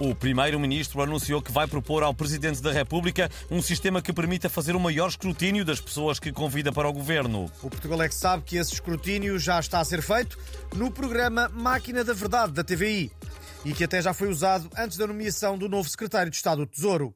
O primeiro-ministro anunciou que vai propor ao Presidente da República um sistema que permita fazer um maior escrutínio das pessoas que convida para o governo. O Portugal é que sabe que esse escrutínio já está a ser feito no programa Máquina da Verdade da TVI e que até já foi usado antes da nomeação do novo secretário de Estado do Tesouro.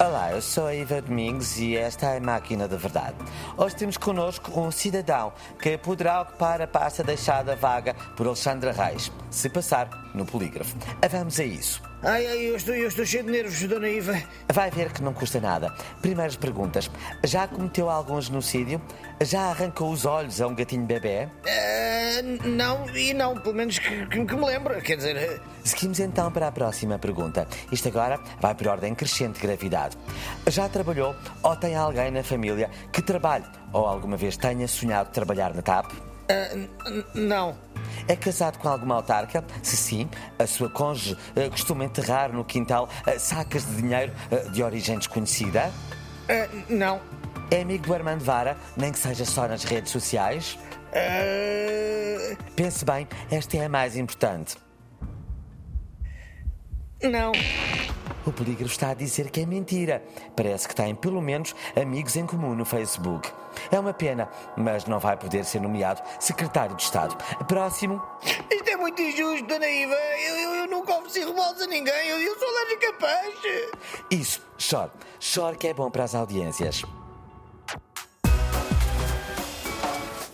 Olá, eu sou a Iva Domingos e esta é a Máquina da Verdade. Hoje temos connosco um cidadão que poderá ocupar a pasta deixada vaga por Alexandra Reis, se passar no polígrafo. Vamos a isso. Ai, ai, eu estou, eu estou cheio de nervos, Dona Iva. Vai ver que não custa nada. Primeiras perguntas. Já cometeu algum genocídio? Já arrancou os olhos a um gatinho bebê? Uh, não, e não, pelo menos que, que, que me lembro. Quer dizer. Seguimos então para a próxima pergunta. Isto agora vai por ordem crescente de gravidade. Já trabalhou ou tem alguém na família que trabalhe ou alguma vez tenha sonhado trabalhar na TAP? Uh, não. É casado com alguma autarca? Se sim, a sua cônjuge uh, costuma enterrar no quintal uh, sacas de dinheiro uh, de origem desconhecida? não. É amigo do Armando Vara, nem que seja só nas redes sociais? Pense bem, esta é a mais importante. Não. O polígrafo está a dizer que é mentira. Parece que tem pelo menos amigos em comum no Facebook. É uma pena, mas não vai poder ser nomeado secretário de Estado. Próximo. Isto é muito injusto, Dona Iva. Eu, eu, eu nunca ofereci revoltas a ninguém. Eu, eu sou alérgica a peixe. Isso, chore. Chore que é bom para as audiências.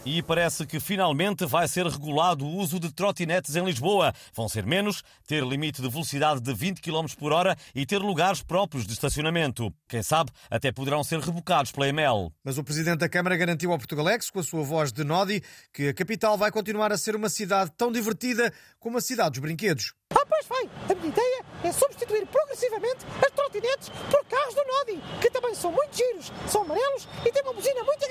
E parece que finalmente vai ser regulado o uso de trotinetes em Lisboa. Vão ser menos, ter limite de velocidade de 20 km por hora e ter lugares próprios de estacionamento. Quem sabe, até poderão ser rebocados pela EML. Mas o Presidente da Câmara garantiu ao Portugalex, com a sua voz de Nodi, que a capital vai continuar a ser uma cidade tão divertida como a cidade dos brinquedos. Ah, pois vai! A minha ideia é substituir progressivamente as trotinetes por carros do Nodi, que também são muito giros, são amarelos e têm uma buzina muito